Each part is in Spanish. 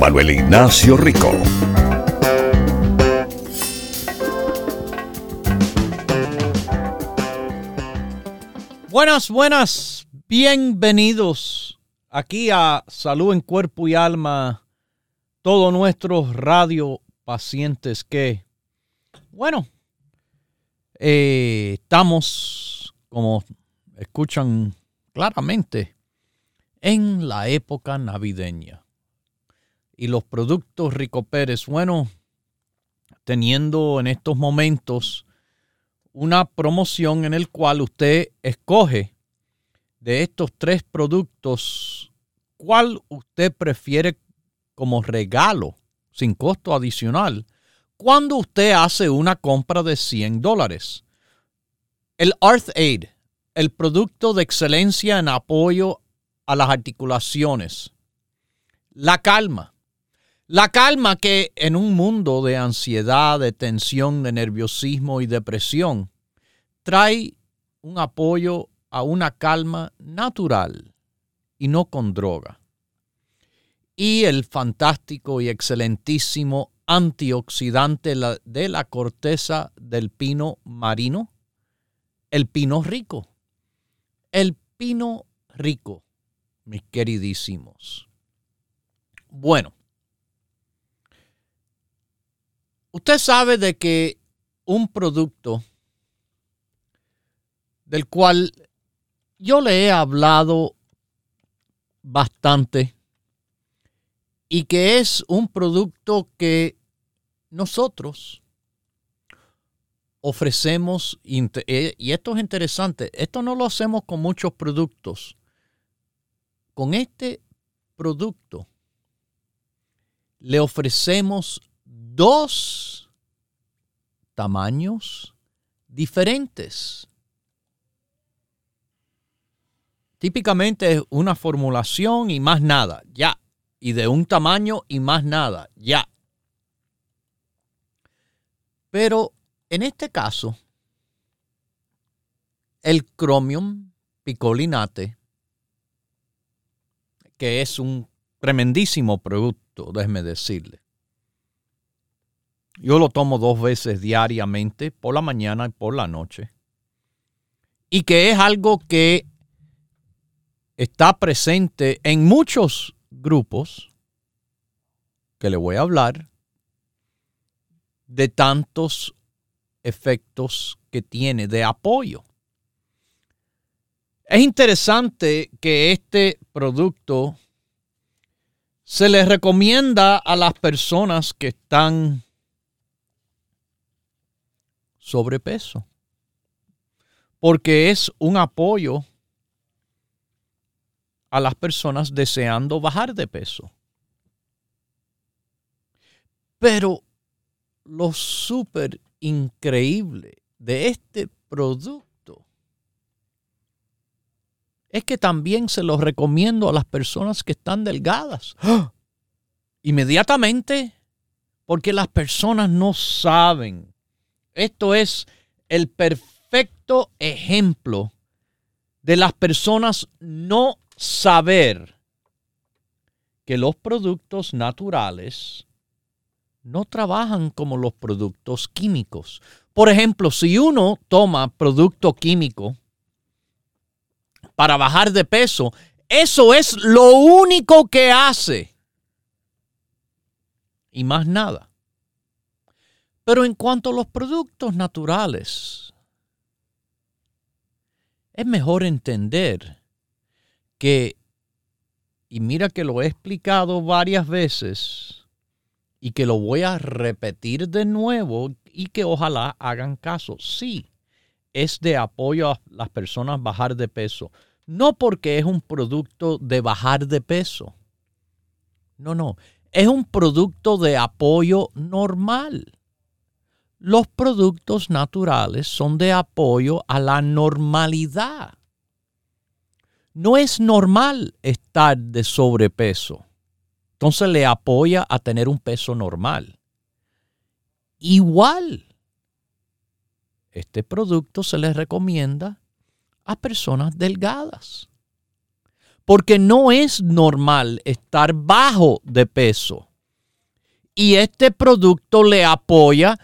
Manuel Ignacio Rico. Buenas, buenas, bienvenidos aquí a Salud en Cuerpo y Alma, todos nuestros radio pacientes que, bueno, eh, estamos, como escuchan claramente, en la época navideña. Y los productos Rico Pérez, bueno, teniendo en estos momentos una promoción en el cual usted escoge de estos tres productos cuál usted prefiere como regalo sin costo adicional cuando usted hace una compra de 100 dólares. El Aid, el producto de excelencia en apoyo a las articulaciones. La calma. La calma que en un mundo de ansiedad, de tensión, de nerviosismo y depresión, trae un apoyo a una calma natural y no con droga y el fantástico y excelentísimo antioxidante de la corteza del pino marino, el pino rico. El pino rico, mis queridísimos. Bueno, usted sabe de que un producto del cual yo le he hablado bastante y que es un producto que nosotros ofrecemos, eh, y esto es interesante, esto no lo hacemos con muchos productos. Con este producto le ofrecemos dos tamaños diferentes. Típicamente es una formulación y más nada, ya y de un tamaño y más nada, ya. Pero en este caso, el Chromium picolinate, que es un tremendísimo producto, déjeme decirle. Yo lo tomo dos veces diariamente, por la mañana y por la noche. Y que es algo que está presente en muchos grupos que le voy a hablar de tantos efectos que tiene de apoyo. Es interesante que este producto se le recomienda a las personas que están sobrepeso, porque es un apoyo a las personas deseando bajar de peso. Pero lo súper increíble de este producto es que también se lo recomiendo a las personas que están delgadas. Inmediatamente, porque las personas no saben Esto es el perfecto ejemplo de las personas no saber que los productos naturales no trabajan como los productos químicos. Por ejemplo, si uno toma producto químico para bajar de peso, eso es lo único que hace. Y más nada. Pero en cuanto a los productos naturales, es mejor entender que, y mira que lo he explicado varias veces, y que lo voy a repetir de nuevo y que ojalá hagan caso. Sí, es de apoyo a las personas bajar de peso. No porque es un producto de bajar de peso. No, no. Es un producto de apoyo normal. Los productos naturales son de apoyo a la normalidad. No es normal estar de sobrepeso. Entonces le apoya a tener un peso normal. Igual, este producto se le recomienda a personas delgadas. Porque no es normal estar bajo de peso. Y este producto le apoya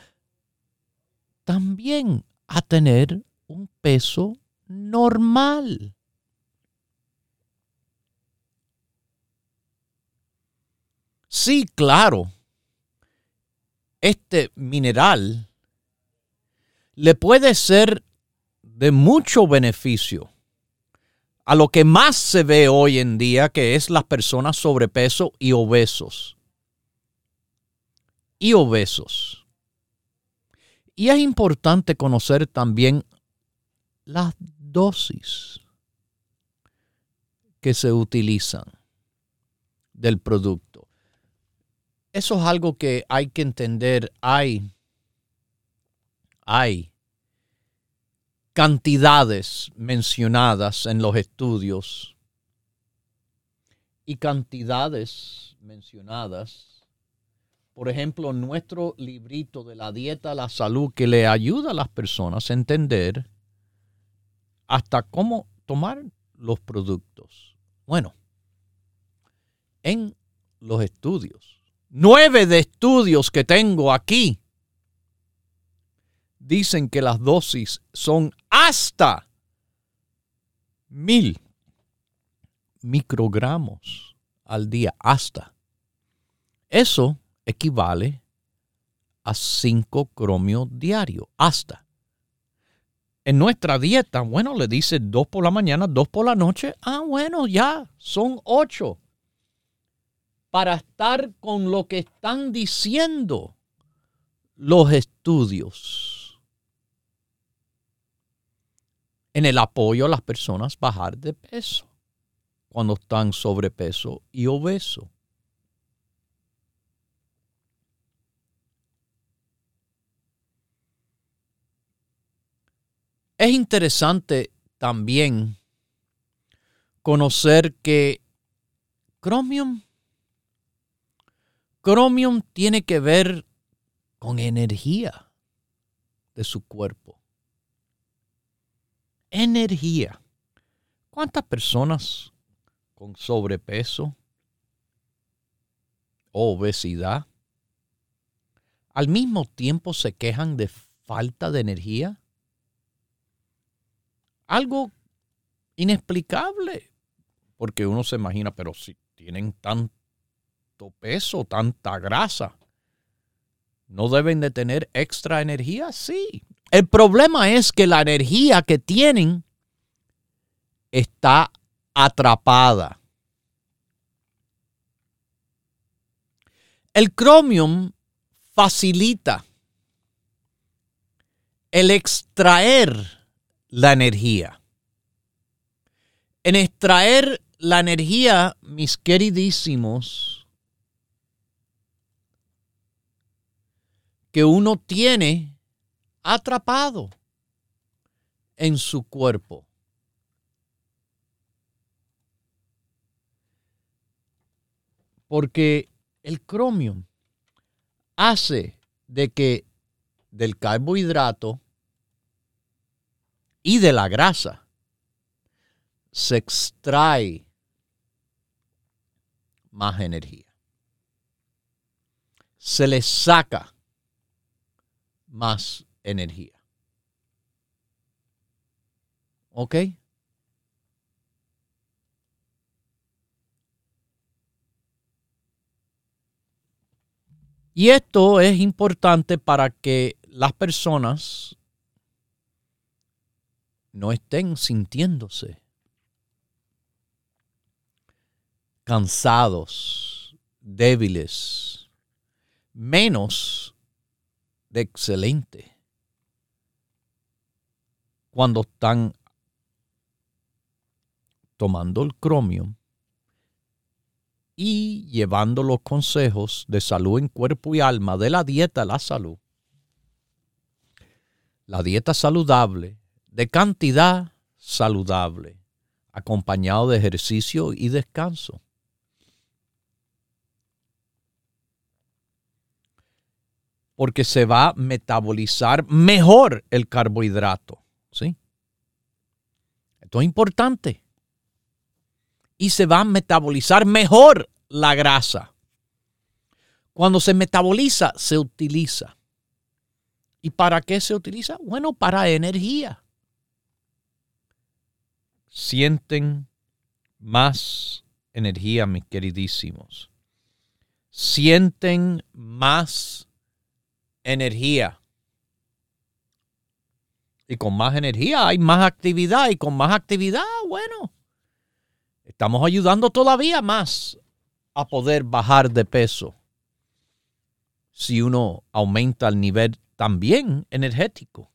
también a tener un peso normal. Sí, claro. Este mineral le puede ser de mucho beneficio a lo que más se ve hoy en día, que es las personas sobrepeso y obesos. Y obesos. Y es importante conocer también las dosis que se utilizan del producto eso es algo que hay que entender. Hay, hay cantidades mencionadas en los estudios y cantidades mencionadas. Por ejemplo, nuestro librito de la dieta la salud que le ayuda a las personas a entender hasta cómo tomar los productos. Bueno, en los estudios nueve de estudios que tengo aquí dicen que las dosis son hasta mil microgramos al día, hasta. Eso equivale a cinco cromios diarios, hasta. En nuestra dieta, bueno, le dice dos por la mañana, dos por la noche. Ah, bueno, ya, son ocho para estar con lo que están diciendo los estudios en el apoyo a las personas bajar de peso cuando están sobrepeso y obeso. Es interesante también conocer que Chromium Chromium tiene que ver con energía de su cuerpo. Energía. ¿Cuántas personas con sobrepeso, obesidad, al mismo tiempo se quejan de falta de energía? Algo inexplicable, porque uno se imagina, pero si tienen tanto peso, tanta grasa. ¿No deben de tener extra energía? Sí. El problema es que la energía que tienen está atrapada. El cromium facilita el extraer la energía. En extraer la energía, mis queridísimos, que uno tiene atrapado en su cuerpo. Porque el cromium hace de que del carbohidrato y de la grasa se extrae más energía. Se le saca más energía. ¿Ok? Y esto es importante para que las personas no estén sintiéndose cansados, débiles, menos de excelente cuando están tomando el cromio y llevando los consejos de salud en cuerpo y alma de la dieta a la salud. La dieta saludable, de cantidad saludable, acompañado de ejercicio y descanso. Porque se va a metabolizar mejor el carbohidrato. ¿sí? Esto es importante y se va a metabolizar mejor la grasa. Cuando se metaboliza, se utiliza. ¿Y para qué se utiliza? Bueno, para energía. Sienten más energía, mis queridísimos. Sienten más energía. Y con más energía hay más actividad. Y con más actividad, bueno, Estamos ayudando todavía más a poder bajar de peso si uno aumenta el nivel también energético.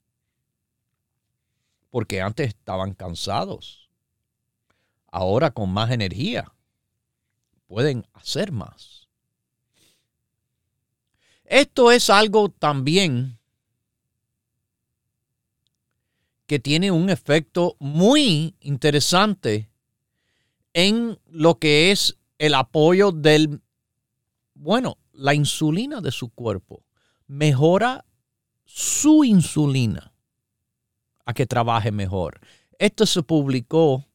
Porque antes estaban cansados. Ahora con más energía pueden hacer más. Esto es algo también que tiene un efecto muy interesante en lo que es el apoyo del, bueno, la insulina de su cuerpo. Mejora su insulina a que trabaje mejor. Esto se publicó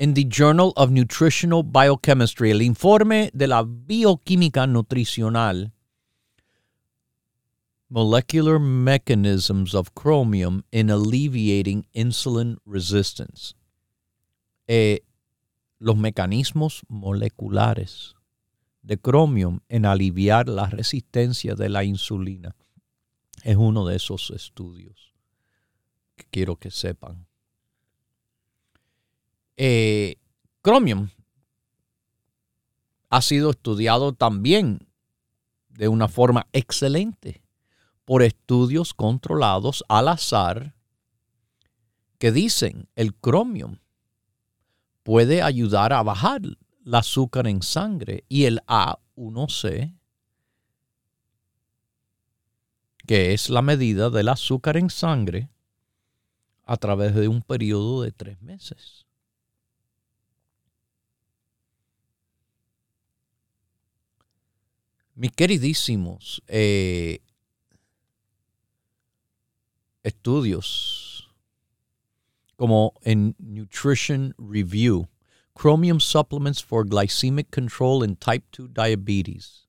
en The Journal of Nutritional Biochemistry, el informe de la bioquímica nutricional. Molecular Mechanisms of Chromium in Alleviating Insulin Resistance. Eh, los mecanismos moleculares de cromium en aliviar la resistencia de la insulina. Es uno de esos estudios que quiero que sepan. Eh, cromium ha sido estudiado también de una forma excelente por estudios controlados al azar que dicen el cromium puede ayudar a bajar el azúcar en sangre y el A1C, que es la medida del azúcar en sangre a través de un periodo de tres meses. Mis queridísimos eh, estudios como en Nutrition Review, Chromium Supplements for Glycemic Control in Type 2 Diabetes,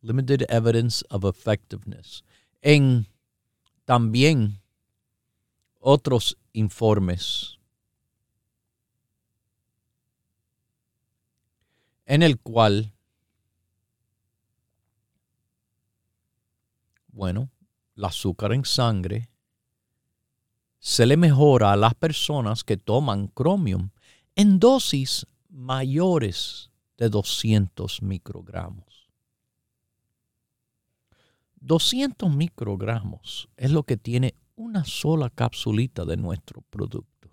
Limited Evidence of Effectiveness. En también otros informes en el cual, bueno, el azúcar en sangre se le mejora a las personas que toman cromium en dosis mayores de 200 microgramos. 200 microgramos es lo que tiene una sola capsulita de nuestro producto.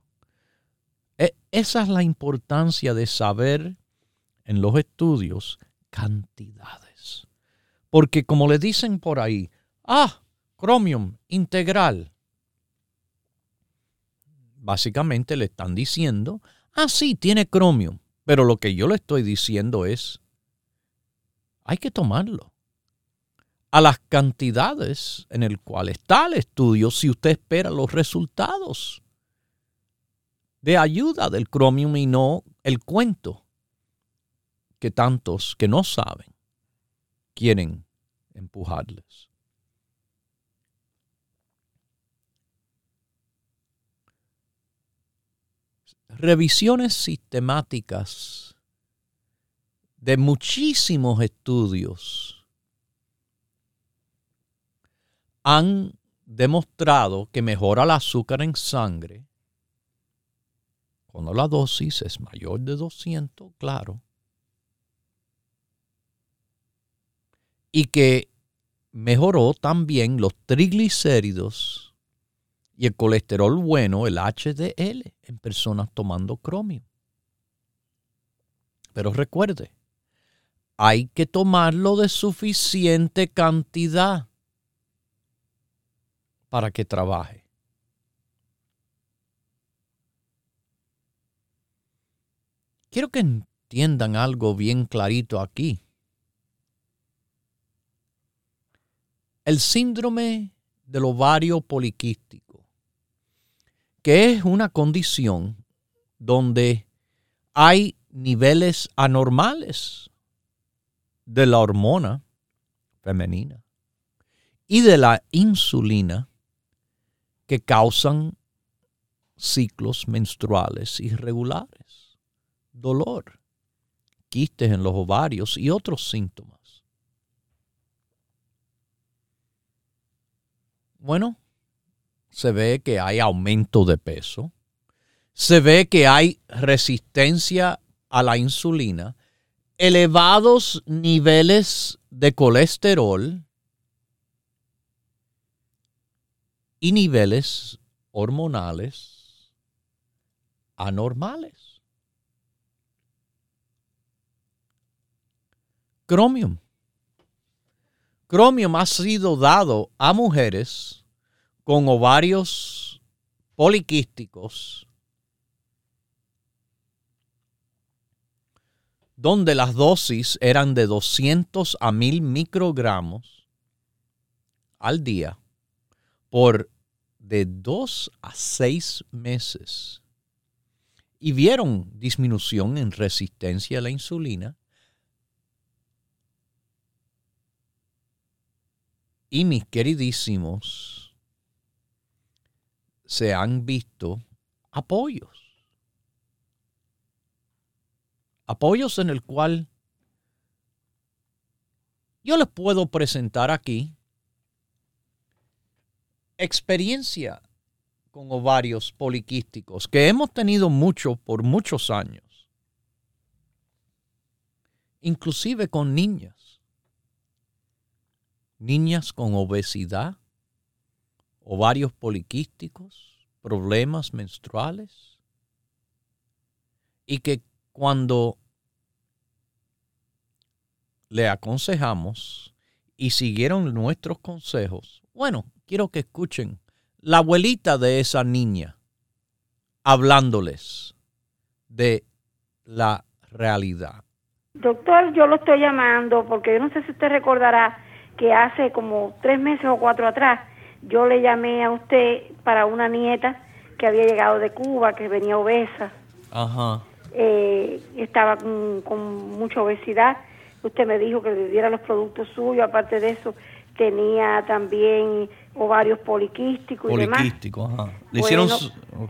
E, esa es la importancia de saber en los estudios cantidades. Porque como le dicen por ahí, ah, cromium integral, básicamente le están diciendo, ah, sí, tiene cromio, pero lo que yo le estoy diciendo es, hay que tomarlo. a las cantidades en el cual está el estudio si usted espera los resultados de ayuda del cromium y no el cuento que tantos que no saben quieren empujarles. Revisiones sistemáticas de muchísimos estudios han demostrado que mejora el azúcar en sangre cuando la dosis es mayor de 200, claro, y que mejoró también los triglicéridos y el colesterol bueno, el HDL, en personas tomando cromio. Pero recuerde, hay que tomarlo de suficiente cantidad para que trabaje. Quiero que entiendan algo bien clarito aquí. El síndrome del ovario poliquístico, que es una condición donde hay niveles anormales de la hormona femenina y de la insulina que causan ciclos menstruales irregulares dolor, quistes en los ovarios y otros síntomas. Bueno, se ve que hay aumento de peso, se ve que hay resistencia a la insulina, elevados niveles de colesterol y niveles hormonales anormales. Chromium. Chromium ha sido dado a mujeres con ovarios poliquísticos donde las dosis eran de 200 a 1000 microgramos al día por de 2 a 6 meses. Y vieron disminución en resistencia a la insulina y mis queridísimos se han visto apoyos. Apoyos en el cual yo les puedo presentar aquí experiencia con ovarios poliquísticos que hemos tenido mucho por muchos años, inclusive con niñas. Niñas con obesidad, ovarios poliquísticos, problemas menstruales, y que cuando le aconsejamos y siguieron nuestros consejos, bueno, quiero que escuchen la abuelita de esa niña hablándoles de la realidad. Doctor, yo lo estoy llamando porque yo no sé si usted recordará que hace como tres meses o cuatro atrás yo le llamé a usted para una nieta que había llegado de Cuba, que venía obesa. Ajá. Eh, estaba con, mucha obesidad. Usted me dijo que le diera los productos suyos. Aparte de eso, tenía también ovarios poliquísticos y demás. ajá. ¿Le hicieron...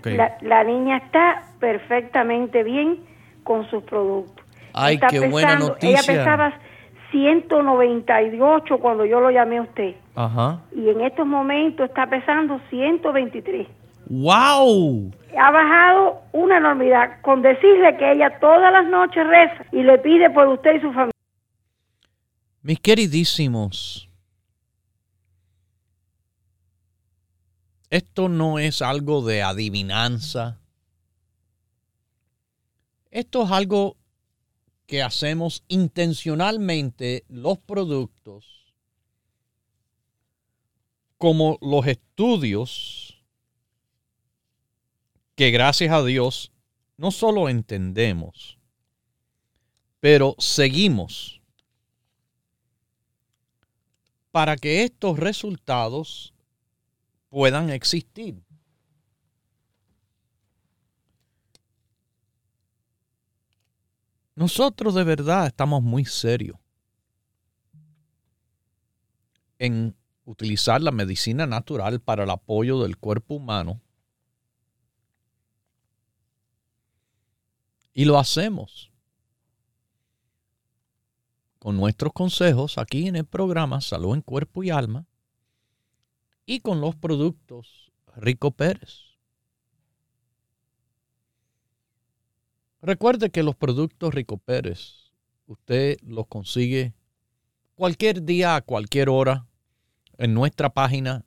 la, la, niña está perfectamente bien con sus productos. Ay, qué buena noticia. Ella pesaba 198 cuando yo lo llamé a usted. Ajá. Y en estos momentos está pesando 123. ¡Wow! Ha bajado una enormidad. Con decirle que ella todas las noches reza y le pide por usted y su familia. Mis queridísimos, esto no es algo de adivinanza. Esto es algo que hacemos intencionalmente los productos como los estudios que gracias a Dios no solo entendemos, pero seguimos para que estos resultados puedan existir. Nosotros de verdad estamos muy serios en utilizar la medicina natural para el apoyo del cuerpo humano. Y lo hacemos con nuestros consejos aquí en el programa Salud en Cuerpo y Alma y con los productos Rico Pérez. Recuerde que los productos Rico Pérez usted los consigue cualquier día a cualquier hora en nuestra página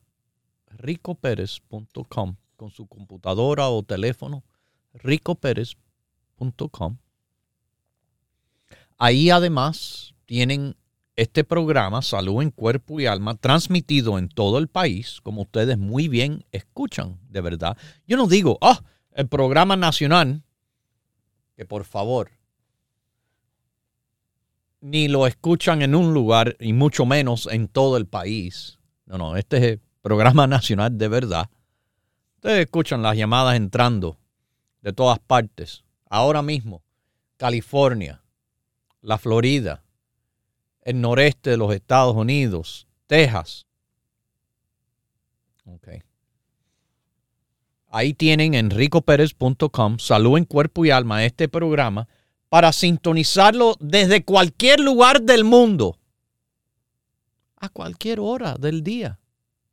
ricopérez.com con su computadora o teléfono ricopérez.com. Ahí además tienen este programa Salud en Cuerpo y Alma transmitido en todo el país, como ustedes muy bien escuchan, de verdad. Yo no digo, ah, el programa nacional, que por favor, ni lo escuchan en un lugar y mucho menos en todo el país. No, no, este es el programa nacional de verdad. Ustedes escuchan las llamadas entrando de todas partes. Ahora mismo, California, la Florida, el noreste de los Estados Unidos, Texas. Ahí tienen en ricopérez.com, salud en cuerpo y alma, este programa para sintonizarlo desde cualquier lugar del mundo, a cualquier hora del día,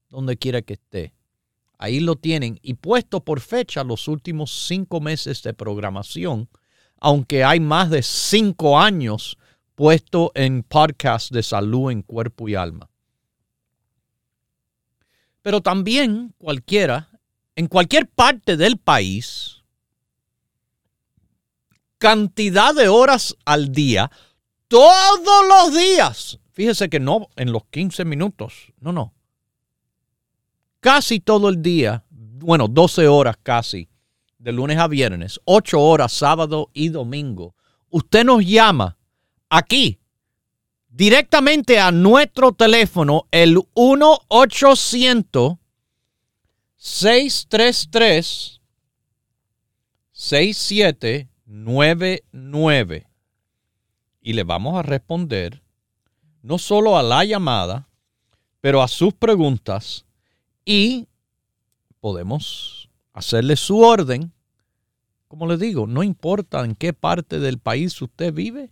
donde quiera que esté. Ahí lo tienen y puesto por fecha los últimos cinco meses de programación, aunque hay más de cinco años puesto en podcast de salud en cuerpo y alma. Pero también cualquiera, en cualquier parte del país, cantidad de horas al día, todos los días. Fíjese que no en los 15 minutos, no, no. Casi todo el día, bueno, 12 horas casi, de lunes a viernes, 8 horas sábado y domingo. Usted nos llama aquí, directamente a nuestro teléfono, el 1-800-633-6799. Y le vamos a responder no solo a la llamada, pero a sus preguntas y podemos hacerle su orden. Como le digo, no importa en qué parte del país usted vive,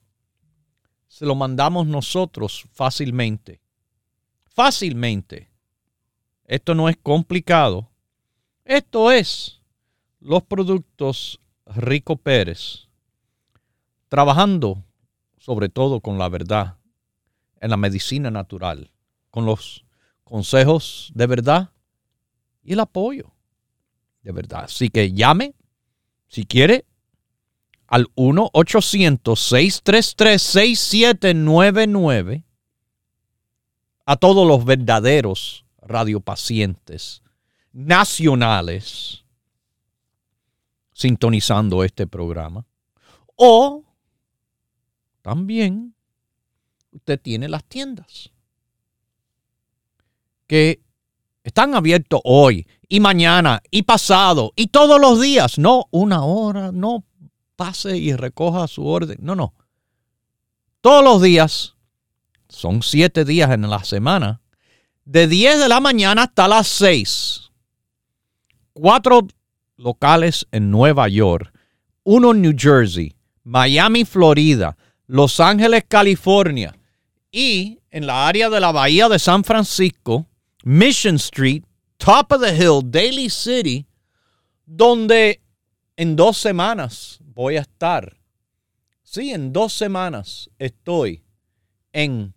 se lo mandamos nosotros fácilmente. Fácilmente. Esto no es complicado. Esto es los productos Rico Pérez. Trabajando sobre todo con la verdad en la medicina natural, con los consejos de verdad y el apoyo de verdad. Así que llame si quiere al 1-800-633-6799 a todos los verdaderos radiopacientes nacionales sintonizando este programa. O también usted tiene las tiendas que están abiertos hoy y mañana y pasado y todos los días, no una hora, no pase y recoja su orden. No, no. Todos los días, son siete días en la semana, de 10 de la mañana hasta las 6. Cuatro locales en Nueva York, uno en New Jersey, Miami, Florida, Los Ángeles, California y en la área de la Bahía de San Francisco, Mission Street, Top of the Hill, Daly City, donde en dos semanas voy a estar. Sí, en dos semanas estoy en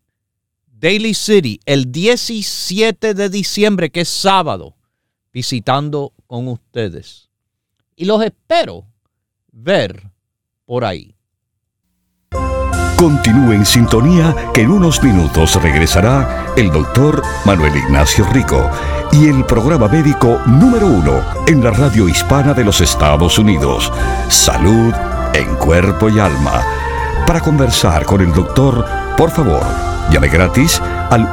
Daly City el 17 de diciembre, que es sábado, visitando con ustedes. Y los espero ver por ahí. Continúe en sintonía que en unos minutos regresará el doctor Manuel Ignacio Rico y el programa médico número uno en la radio hispana de los Estados Unidos, Salud en Cuerpo y Alma. Para conversar con el doctor, por favor, Llame gratis al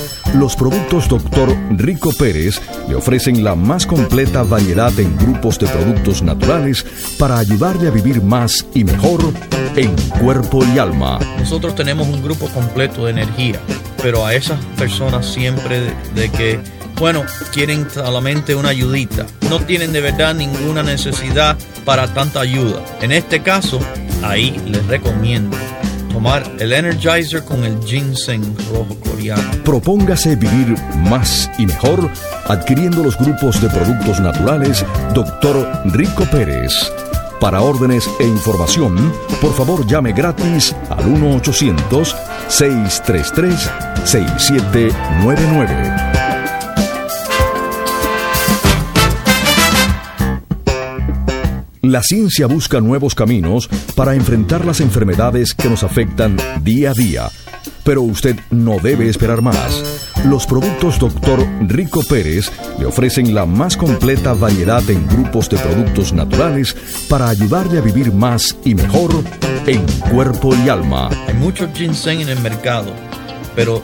Los productos Dr. Rico Pérez le ofrecen la más completa variedad en grupos de productos naturales para ayudarle a vivir más y mejor en cuerpo y alma. Nosotros tenemos un grupo completo de energía, pero a esas personas siempre de, de que bueno, quieren solamente una ayudita. No tienen de verdad ninguna necesidad para tanta ayuda. En este caso, ahí les recomiendo tomar el Energizer con el ginseng rojo coreano. Propóngase vivir más y mejor adquiriendo los grupos de productos naturales Dr. Rico Pérez. Para órdenes e información, por favor llame gratis al 1-800-633-6799. La ciencia busca nuevos caminos para enfrentar las enfermedades que nos afectan día a día. Pero usted no debe esperar más. Los productos Dr. Rico Pérez le ofrecen la más completa variedad en grupos de productos naturales para ayudarle a vivir más y mejor en cuerpo y alma. Hay mucho ginseng en el mercado, pero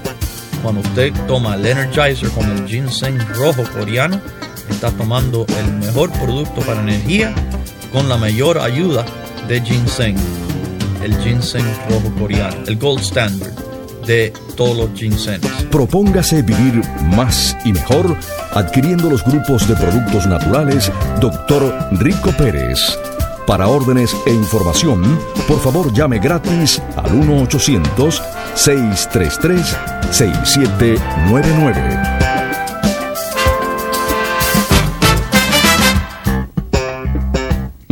cuando usted toma el Energizer con el ginseng rojo coreano, está tomando el mejor producto para energía con la mayor ayuda de ginseng, el ginseng rojo coreano, el gold standard de todos los ginsengs. Propóngase vivir más y mejor adquiriendo los grupos de productos naturales Dr. Rico Pérez. Para órdenes e información, por favor llame gratis al 1-800-633-6799.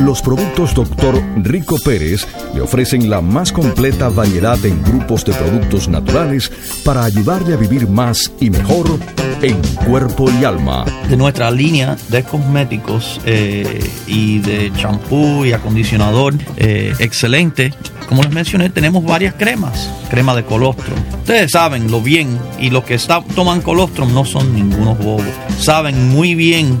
Los productos Dr. Rico Pérez le ofrecen la más completa variedad en grupos de productos naturales para ayudarle a vivir más y mejor en cuerpo y alma. De nuestra línea de cosméticos eh, y de champú y acondicionador eh, excelente, como les mencioné, tenemos varias cremas. Crema de colostrum. Ustedes saben lo bien y los que está, toman colostrum no son ningunos bobos. Saben muy bien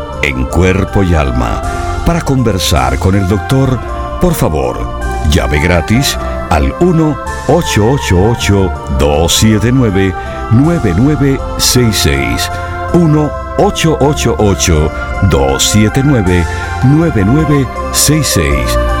en Cuerpo y Alma. Para conversar con el doctor, por favor, llave gratis al 1-888-279-9966. 1-888-279-9966.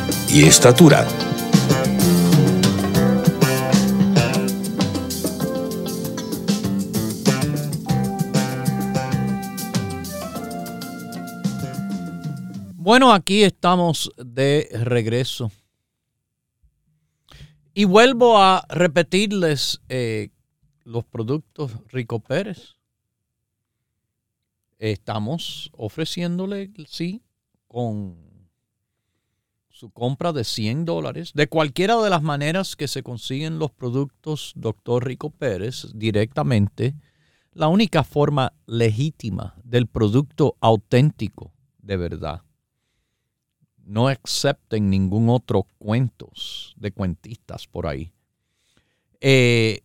y estatura. Bueno, aquí estamos de regreso. Y vuelvo a repetirles eh, los productos Rico Pérez. Estamos ofreciéndole, sí, con su compra de 100 dólares, de cualquiera de las maneras que se consiguen los productos Doctor Rico Pérez directamente, la única forma legítima del producto auténtico de verdad no acepten ningún otro cuentos de cuentistas por ahí. Eh,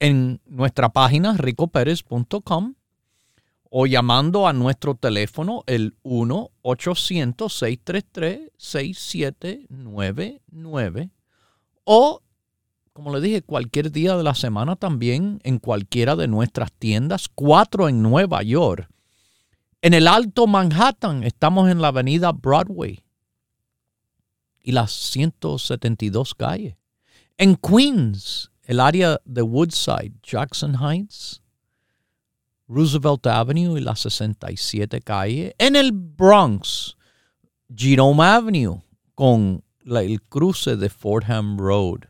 en nuestra página ricoperes.com o llamando a nuestro teléfono el 1-800-633-6799 o, como le dije, cualquier día de la semana también en cualquiera de nuestras tiendas, cuatro en Nueva York en el Alto Manhattan estamos en la avenida Broadway y las 172 calles. En Queens, el área de Woodside, Jackson Heights, Roosevelt Avenue y la 67 calle. En el Bronx, Jerome Avenue con el cruce de Fordham Road.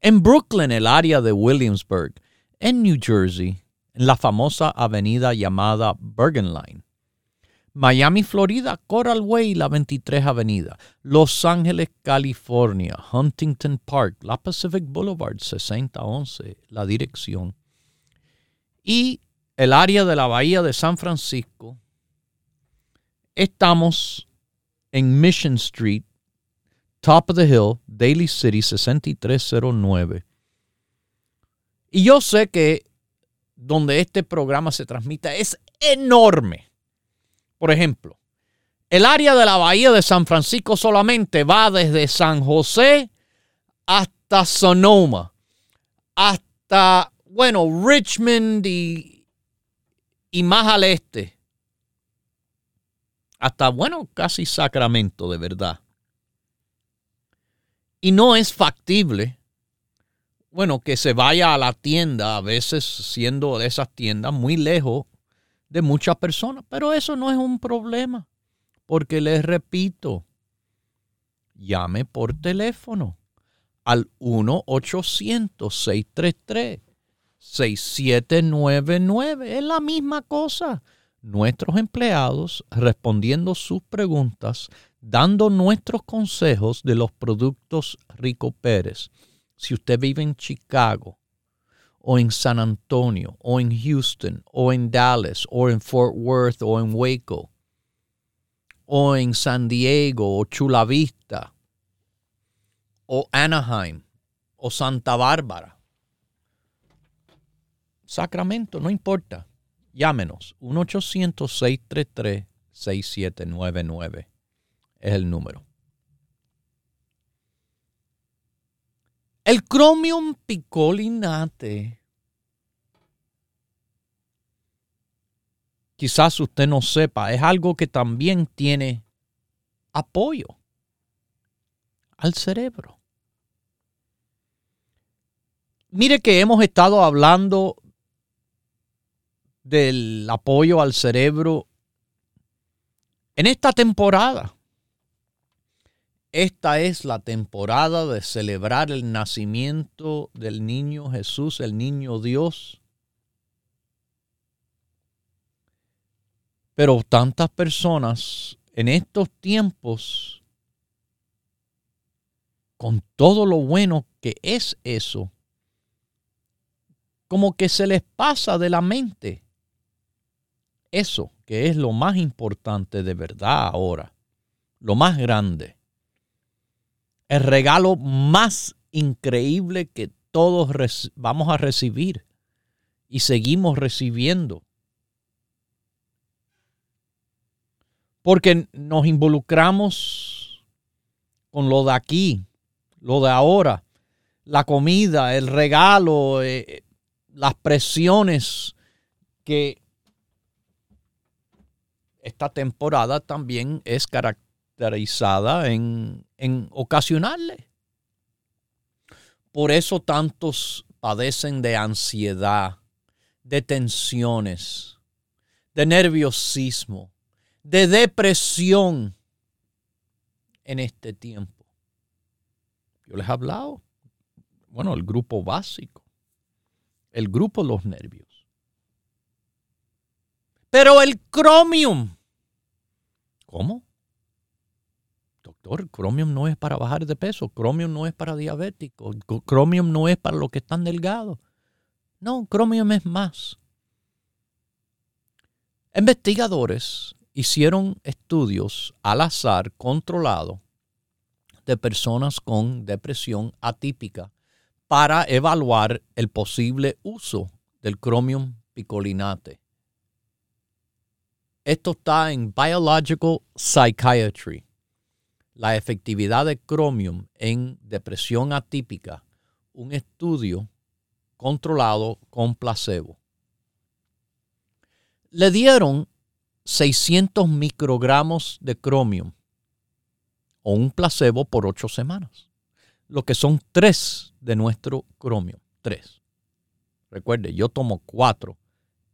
En Brooklyn, el área de Williamsburg. En New Jersey, en la famosa avenida llamada Bergen Line. Miami, Florida, Coral Way, la 23 Avenida. Los Ángeles, California, Huntington Park, la Pacific Boulevard, 6011, la dirección. Y el área de la Bahía de San Francisco. Estamos en Mission Street, Top of the Hill, Daly City, 6309. Y yo sé que donde este programa se transmite es enorme por ejemplo, el área de la bahía de San Francisco solamente va desde San José hasta Sonoma, hasta, bueno, Richmond y, y más al este, hasta, bueno, casi Sacramento, de verdad. Y no es factible, bueno, que se vaya a la tienda, a veces siendo de esas tiendas muy lejos de muchas personas. Pero eso no es un problema, porque les repito, llame por teléfono al 1-800-633-6799. Es la misma cosa. Nuestros empleados respondiendo sus preguntas, dando nuestros consejos de los productos Rico Pérez. Si usted vive en Chicago, o en San Antonio, o en Houston, o en Dallas, o en Fort Worth, o en Waco, o en San Diego, o Chula Vista, o Anaheim, o Santa Bárbara. Sacramento, no importa. Llámenos. 1-800-633-6799 es el número. El Chromium picolinate. Quizás usted no sepa, es algo que también tiene apoyo al cerebro. Mire que hemos estado hablando del apoyo al cerebro en esta temporada. Esta es la temporada de celebrar el nacimiento del niño Jesús, el niño Dios. Pero tantas personas en estos tiempos, con todo lo bueno que es eso, como que se les pasa de la mente eso que es lo más importante de verdad ahora, lo más grande el regalo más increíble que todos vamos a recibir y seguimos recibiendo. Porque nos involucramos con lo de aquí, lo de ahora, la comida, el regalo, eh, las presiones que esta temporada también es caracterizada en, en ocasionales. Por eso tantos padecen de ansiedad, de tensiones, de nerviosismo, de depresión en este tiempo. Yo les he hablado, bueno, el grupo básico, el grupo los nervios. Pero el cromium, ¿cómo? Doctor, cromium no es para bajar de peso, cromium no es para diabéticos, cromium no es para los que están delgados. No, cromium es más. Investigadores hicieron estudios al azar controlado de personas con depresión atípica para evaluar el posible uso del cromium picolinate. Esto está en Biological Psychiatry. La efectividad de cromium en depresión atípica, un estudio controlado con placebo. Le dieron 600 microgramos de cromium o un placebo por ocho semanas, lo que son tres de nuestro cromium, tres. Recuerde, yo tomo cuatro.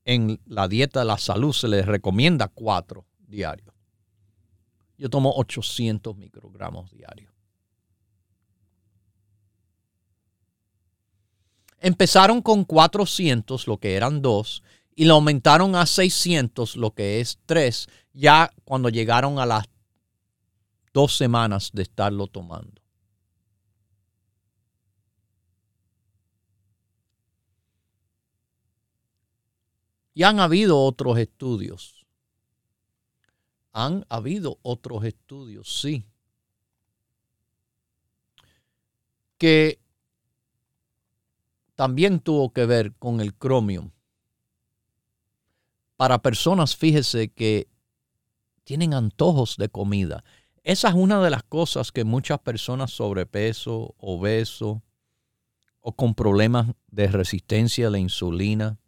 En la dieta de la salud se les recomienda cuatro diarios. Yo tomo 800 microgramos diarios. Empezaron con 400, lo que eran dos, y lo aumentaron a 600, lo que es tres, ya cuando llegaron a las dos semanas de estarlo tomando. Y han habido otros estudios. Han habido otros estudios, sí. Que también tuvo que ver con el cromium. Para personas, fíjese que tienen antojos de comida. Esa es una de las cosas que muchas personas sobrepeso, obeso o con problemas de resistencia a la insulina,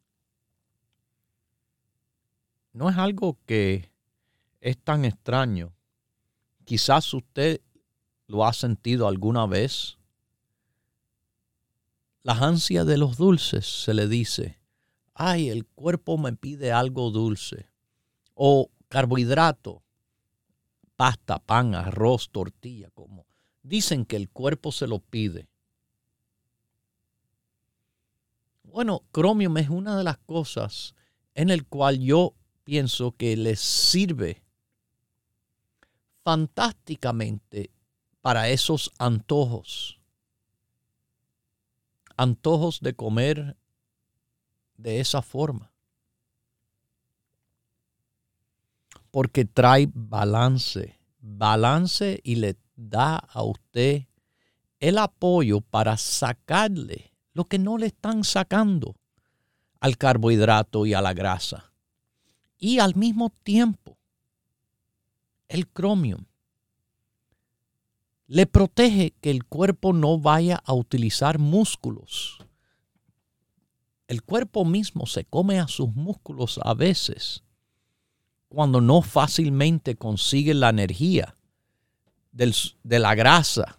no es algo que es tan extraño. Quizás usted lo ha sentido alguna vez las ansias de los dulces se le dice, ay, el cuerpo me pide algo dulce. O carbohidrato, pasta, pan, arroz, tortilla, como dicen que el cuerpo se lo pide. Bueno, cromium es una de las cosas en el cual yo pienso que les sirve fantásticamente para esos antojos antojos de comer de esa forma. Porque trae balance, balance y le da a usted el apoyo para sacarle lo que no le están sacando al carbohidrato y a la grasa. Y al mismo tiempo, el cromium le protege que el cuerpo no vaya a utilizar músculos. El cuerpo mismo se come a sus músculos a veces cuando no fácilmente consigue la energía de la grasa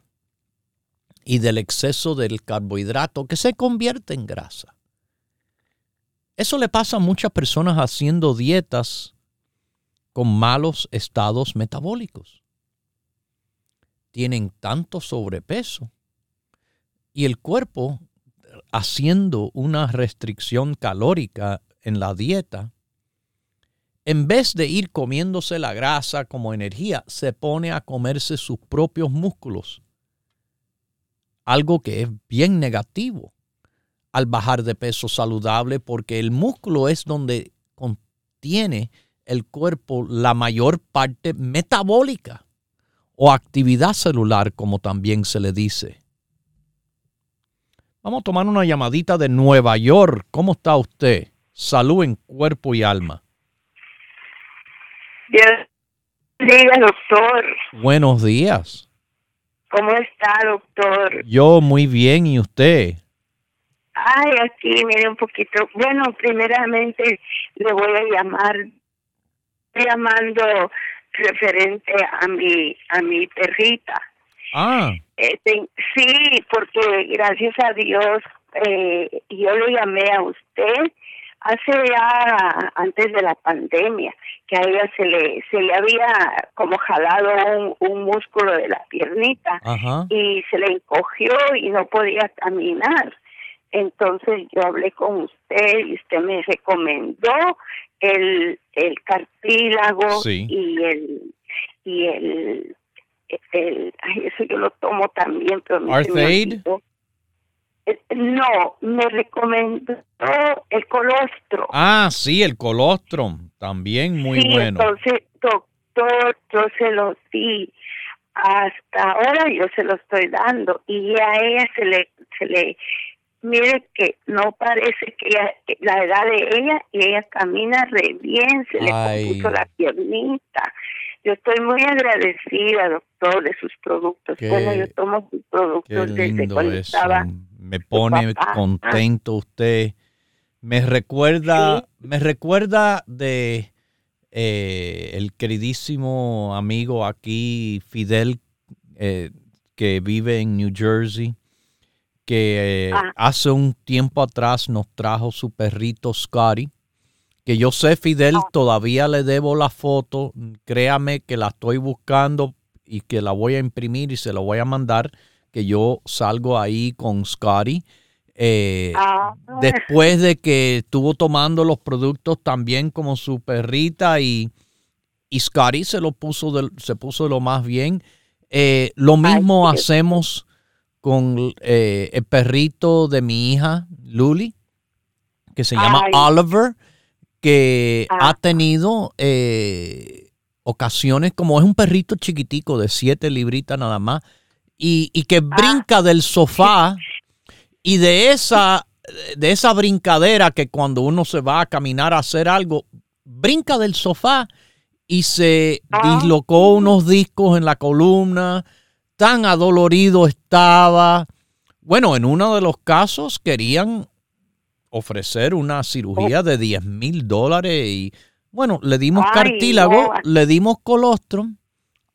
y del exceso del carbohidrato que se convierte en grasa. Eso le pasa a muchas personas haciendo dietas con malos estados metabólicos. Tienen tanto sobrepeso. Y el cuerpo haciendo una restricción calórica en la dieta, en vez de ir comiéndose la grasa como energía, se pone a comerse sus propios músculos. Algo que es bien negativo al bajar de peso saludable porque el músculo es donde contiene el cuerpo la mayor parte metabólica o actividad celular, como también se le dice. Vamos a tomar una llamadita de Nueva York. ¿Cómo está usted? Salud en cuerpo y alma. Dios bendiga, doctor. Buenos días. ¿Cómo está, doctor? Yo muy bien, ¿y usted? Ay, aquí, mire un poquito. Bueno, primeramente le voy a llamar, llamando referente a mi, a mi perrita. Ah, ten- sí, porque gracias a Dios eh, yo le llamé a usted hace ya antes de la pandemia que a ella se le se le había como jalado un, un músculo de la piernita ajá. y se le encogió y no podía caminar. Entonces yo hablé con usted y usted me recomendó el, el cartílago Sí. y el y el, el ay, eso yo lo tomo también, pero me. Eh, No, me recomendó el colostro. Ah, sí, el colostrum, también muy sí, bueno. entonces, doctor, yo se lo di. Hasta ahora yo se lo estoy dando y a ella se le, se le, mire que no parece que ella, la edad de ella y ella camina re bien, se le Ay. compuso la piernita. Yo estoy muy agradecida, doctor, de sus productos. Qué- bueno, yo tomo sus productos desde lindo cuando eso. estaba. Me pone contento usted. Me recuerda, me recuerda de eh, el queridísimo amigo aquí, Fidel, eh, que vive en New Jersey, que eh, Ah. hace un tiempo atrás nos trajo su perrito Scotty. Que yo sé, Fidel, Ah. todavía le debo la foto. Créame que la estoy buscando y que la voy a imprimir y se la voy a mandar. Que yo salgo ahí con Scotty. Eh, Ah, después de que estuvo tomando los productos también como su perrita y, y Scotty se lo puso de, se puso de lo más bien. Eh, lo mismo hacemos con eh, el perrito de mi hija, Luli, que se llama Ay. Oliver, que Ah. ha tenido eh, ocasiones, como es un perrito chiquitico de siete libritas nada más, y, y que brinca del sofá y de esa, de esa brincadera que cuando uno se va a caminar a hacer algo, brinca del sofá y se Ah. dislocó unos discos en la columna, tan adolorido estaba. Bueno, en uno de los casos querían ofrecer una cirugía de 10 mil dólares y bueno, le dimos Ay, cartílago, no. le dimos colostrum.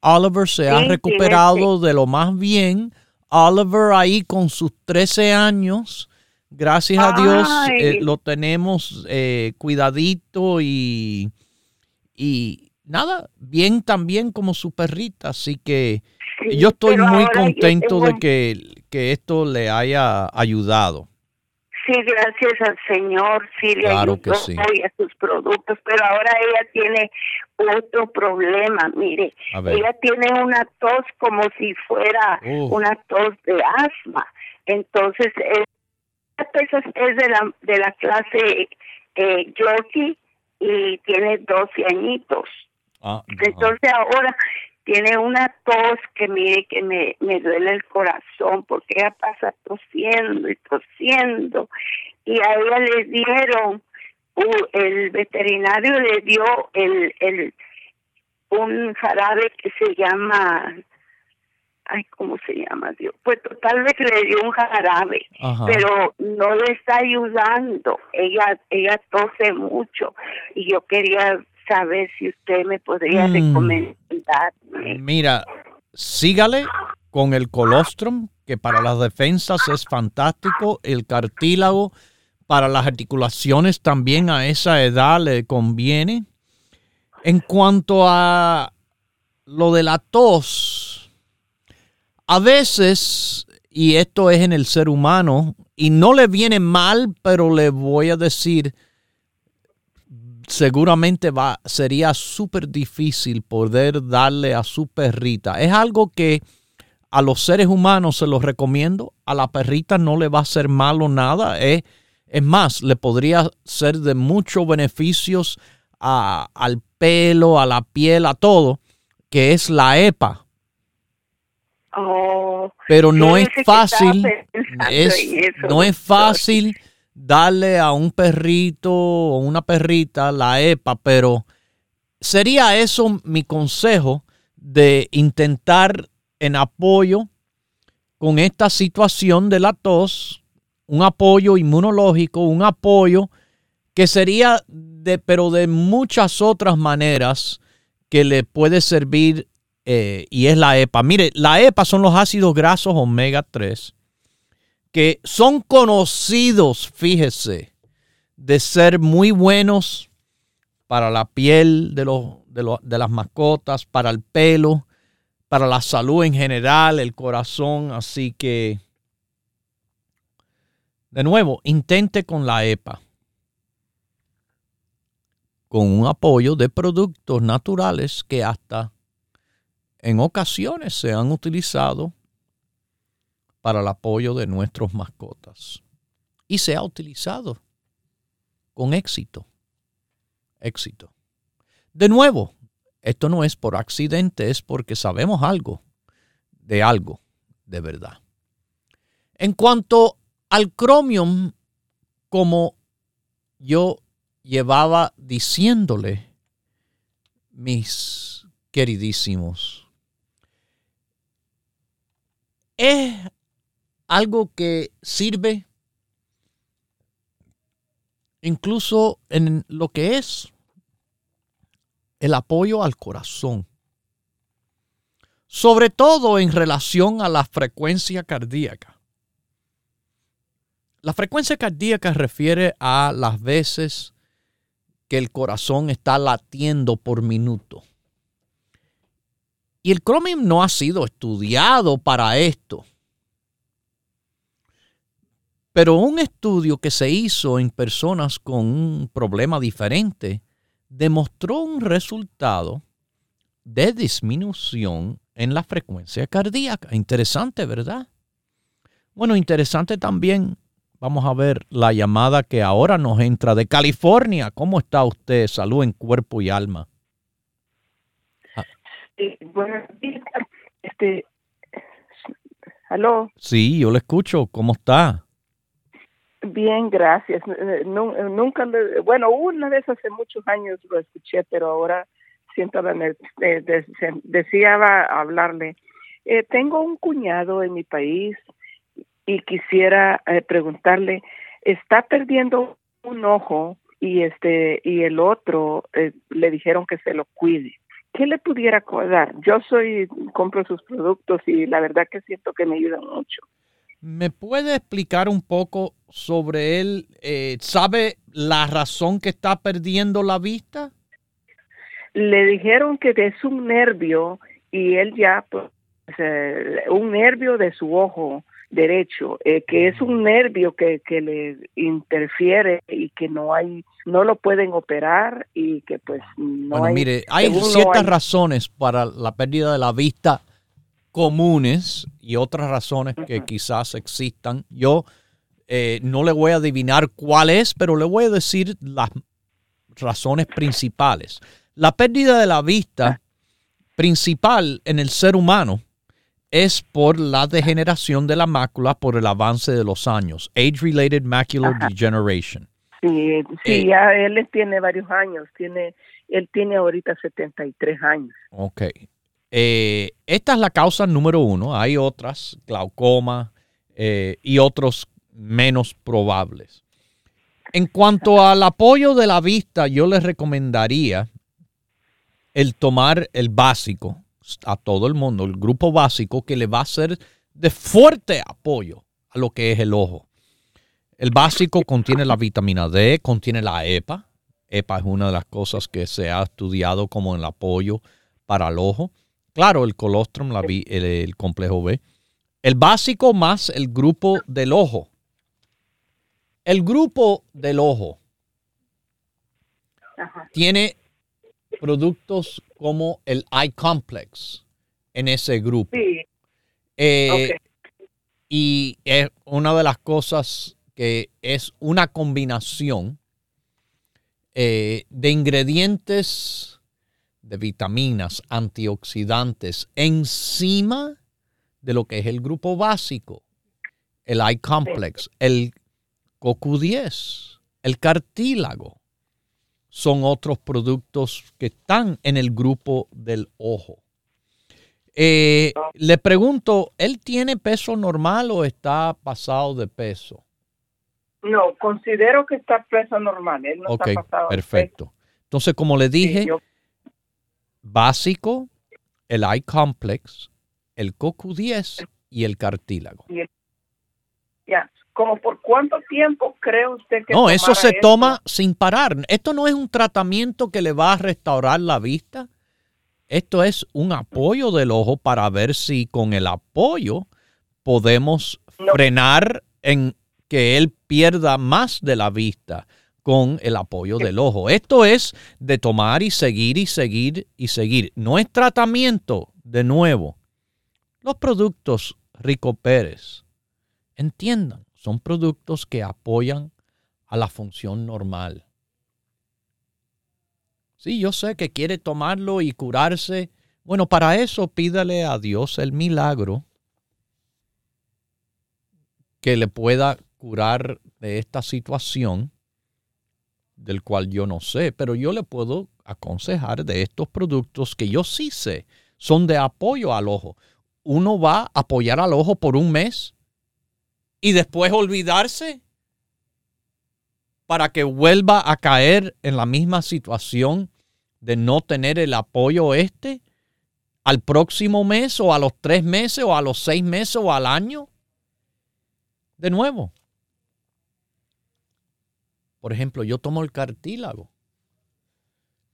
Oliver se ha Sí, sí, recuperado de lo más bien. Oliver ahí con sus 13 años, gracias a Dios, eh, lo tenemos eh, cuidadito y, y nada, bien también como su perrita. Así que sí, yo estoy muy contento de que, que esto le haya ayudado. Sí, gracias al Señor, sí le Claro que ayudó sí. y a sus productos, pero ahora ella tiene otro problema, mire, ella tiene una tos como si fuera una tos de asma, entonces es, esa es de la de la clase eh, y tiene 12 añitos, Ah, entonces ahora tiene una tos que mire que me, me duele el corazón porque ella pasa tosiendo y tosiendo. Y a ella le dieron uh, el veterinario le dio el el un jarabe que se llama ay cómo se llama Dios pues total vez le dio un jarabe Ajá. pero no le está ayudando. Ella ella tose mucho y yo quería saber si usted me podría Mm. recomendar Mira, sígale con el colostrum, que para las defensas es fantástico. El cartílago para las articulaciones también a esa edad le conviene. En cuanto a lo de la tos, a veces, y esto es en el ser humano, y no le viene mal, pero le voy a decir, seguramente va, sería súper difícil poder darle a su perrita. Es algo que a los seres humanos se los recomiendo, a la perrita no le va a hacer malo nada. Es, es más, le podría ser de muchos beneficios a- al pelo, a la piel, a todo, que es la EPA. Oh, Pero no es fácil, es, no es fácil darle a un perrito o una perrita la EPA, pero sería eso mi consejo de intentar en apoyo con esta situación de la tos, un apoyo inmunológico, un apoyo que sería de, pero de muchas otras maneras que le puede servir eh, y es la EPA. Mire, la EPA son los ácidos grasos omega 3 que son conocidos, fíjese, de ser muy buenos para la piel de, de las mascotas, para el pelo, para la salud en general, el corazón. Así que, de nuevo, intente con la EPA con un apoyo de productos naturales que hasta en ocasiones se han utilizado para el apoyo de nuestros mascotas. Y se ha utilizado con éxito. Éxito. De nuevo, esto no es por accidente, es porque sabemos algo de algo de verdad. En cuanto al Chromium, como yo llevaba diciéndole, mis queridísimos, es algo que sirve incluso en lo que es el apoyo al corazón, sobre todo en relación a la frecuencia cardíaca. La frecuencia cardíaca refiere a las veces que el corazón está latiendo por minuto. Y el Chromium no ha sido estudiado para esto. Pero un estudio que se hizo en personas con un problema diferente demostró un resultado de disminución en la frecuencia cardíaca. Interesante, ¿verdad? Bueno, interesante también Vamos a ver la llamada que ahora nos entra de California. ¿Cómo está usted? Salud en cuerpo y alma. buenos días. Este, ¿Aló? Sí, yo le escucho. ¿Cómo está? Bien, gracias. Nunca, bueno, una vez hace muchos años lo escuché, pero ahora siento la deseaba hablarle. Eh, tengo un cuñado en mi país y quisiera eh, preguntarle, está perdiendo un ojo y este y el otro eh, le dijeron que se lo cuide. ¿Qué le pudiera dar? Yo soy compro sus productos y la verdad que siento que me ayudan mucho. ¿Me puede explicar un poco sobre él? Eh, ¿Sabe la razón que está perdiendo la vista? Le dijeron que es un nervio y él ya, pues, un nervio de su ojo derecho, eh, que es un nervio que, que le interfiere y que no hay, no lo pueden operar y que pues no bueno, mire, hay ciertas razones para la pérdida de la vista comunes y otras razones que quizás existan. Yo eh, no le voy a adivinar cuál es, pero le voy a decir las razones principales. La pérdida de la vista principal en el ser humano es por la degeneración de la mácula por el avance de los años. Age-related macular degeneration. Sí, sí, eh, ya él tiene varios años. Tiene, él tiene ahorita 73 años. Ok. Eh, esta es la causa número uno. Hay otras, glaucoma eh, y otros menos probables. En cuanto al apoyo de la vista, yo les recomendaría el tomar el básico, a todo el mundo, el grupo básico que le va a ser de fuerte apoyo a lo que es el ojo. El básico contiene la vitamina D, contiene la EPA. EPA es una de las cosas que se ha estudiado como el apoyo para el ojo. Claro, el colostrum, la, el, complejo B. El básico más el grupo del ojo. El grupo del ojo tiene productos como el iComplex en ese grupo. Eh, y es una de las cosas que es una combinación eh, de ingredientes de vitaminas, antioxidantes, encima de lo que es el grupo básico, el iComplex, el CoQ10, el cartílago son otros productos que están en el grupo del ojo. Eh, le pregunto, ¿él tiene peso normal o está pasado de peso? No, considero que está peso normal. Él no ok, está pasado de perfecto. Entonces, como le peso. Sí, dije, yo- básico, el I-complex, el CoQ10 y el cartílago. ya. ¿Como por cuánto tiempo cree usted que No, eso se esto? toma sin parar. Esto no es un tratamiento que le va a restaurar la vista. Esto es un apoyo del ojo para ver si con el apoyo podemos No. frenar en que él pierda más de la vista con el apoyo del ojo. Esto es de tomar y seguir y seguir y seguir. No es tratamiento, de nuevo. Los productos Rico Pérez, entiendan, son productos que apoyan a la función normal. Sí, yo sé que quiere tomarlo y curarse. Bueno, para eso pídale a Dios el milagro que le pueda curar de esta situación del cual yo no sé, pero yo le puedo aconsejar de estos productos que yo sí sé son de apoyo al ojo. Uno va a apoyar al ojo por un mes y después olvidarse para que vuelva a caer en la misma situación de no tener el apoyo este al próximo mes o a los tres meses o a los seis meses o al año. De nuevo. Por ejemplo, yo tomo el cartílago.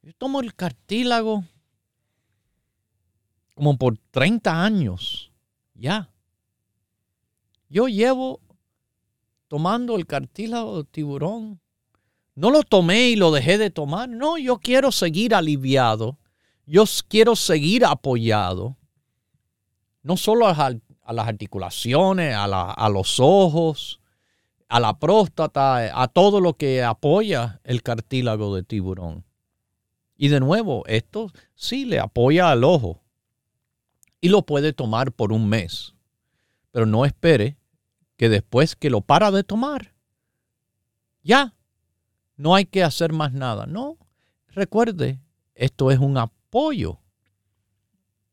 Yo tomo el cartílago como por 30 años. Ya. Yo llevo tomando el cartílago de tiburón. No lo tomé y lo dejé de tomar. No, yo quiero seguir aliviado. Yo quiero seguir apoyado. No solo a las articulaciones, a, la- a los ojos, a la próstata, a todo lo que apoya el cartílago de tiburón. Y de nuevo, esto sí le apoya al ojo. Y lo puede tomar por un mes. Pero no espere que después que lo para de tomar, ya, no hay que hacer más nada. No, recuerde, esto es un apoyo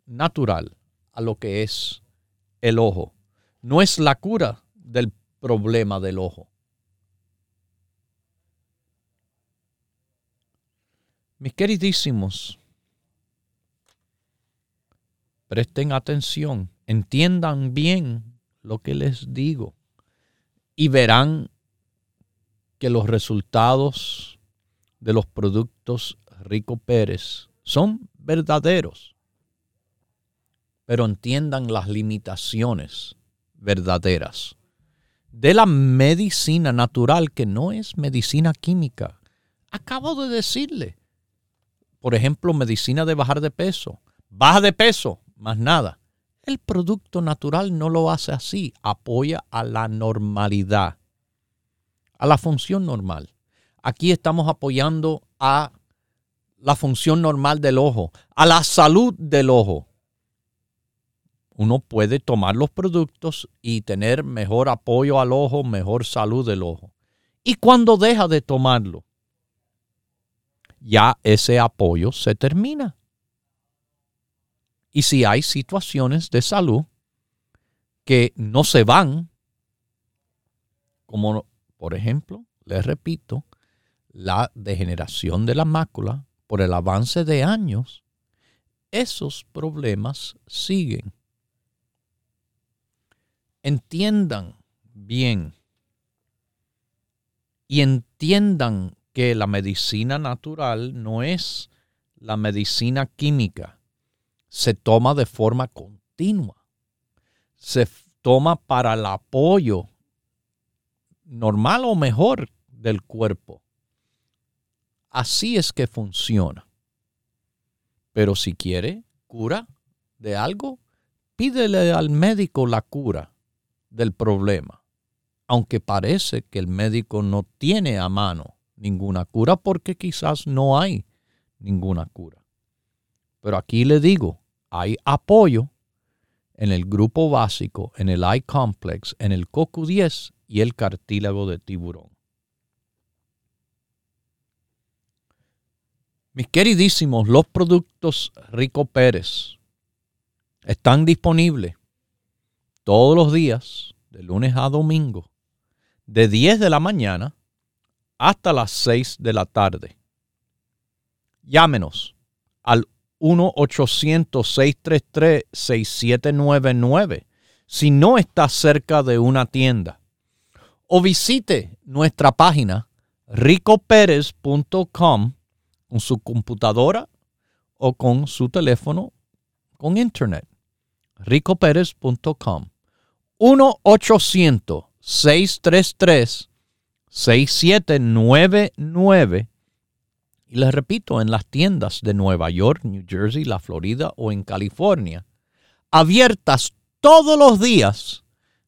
natural a lo que es el ojo. No es la cura del problema del ojo. Mis queridísimos, presten atención, entiendan bien lo que les digo y verán que los resultados de los productos Rico Pérez son verdaderos. Pero entiendan las limitaciones verdaderas de la medicina natural que no es medicina química. Acabo de decirle, por ejemplo, medicina de bajar de peso. Baja de peso, más nada. El producto natural no lo hace así, apoya a la normalidad, a la función normal. Aquí estamos apoyando a la función normal del ojo, a la salud del ojo. Uno puede tomar los productos y tener mejor apoyo al ojo, mejor salud del ojo. Y cuando deja de tomarlo, ya ese apoyo se termina. Y si hay situaciones de salud que no se van, como por ejemplo, les repito, la degeneración de la mácula por el avance de años, esos problemas siguen. Entiendan bien y entiendan que la medicina natural no es la medicina química. Se toma de forma continua. Se toma para el apoyo normal o mejor del cuerpo. Así es que funciona. Pero si quiere cura de algo, pídele al médico la cura del problema. Aunque parece que el médico no tiene a mano ninguna cura porque quizás no hay ninguna cura. Pero aquí le digo, hay apoyo en el grupo básico, en el I-complex, en el CoQ10 y el cartílago de tiburón. Mis queridísimos, los productos Rico Pérez están disponibles todos los días, de lunes a domingo, de 10 de la mañana hasta las 6 de la tarde. Llámenos al 1-800-633-6799 si no está cerca de una tienda. O visite nuestra página ricoperez.com con su computadora o con su teléfono con internet. ricoperez.com 1-800-633-6799 y les repito, en las tiendas de Nueva York, New Jersey, la Florida o en California, abiertas todos los días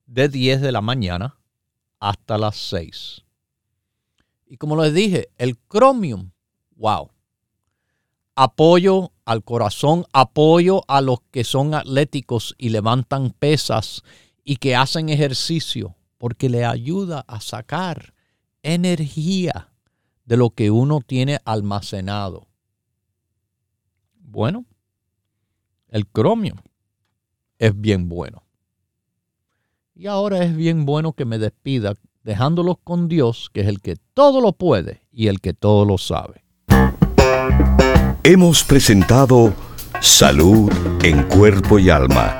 de 10 de la mañana hasta las 6. Y como les dije, el Chromium, wow. Apoyo al corazón, apoyo a los que son atléticos y levantan pesas y que hacen ejercicio, porque le ayuda a sacar energía de lo que uno tiene almacenado. Bueno, el cromio es bien bueno. Y ahora es bien bueno que me despida dejándolos con Dios, que es el que todo lo puede y el que todo lo sabe. Hemos presentado Salud en Cuerpo y Alma,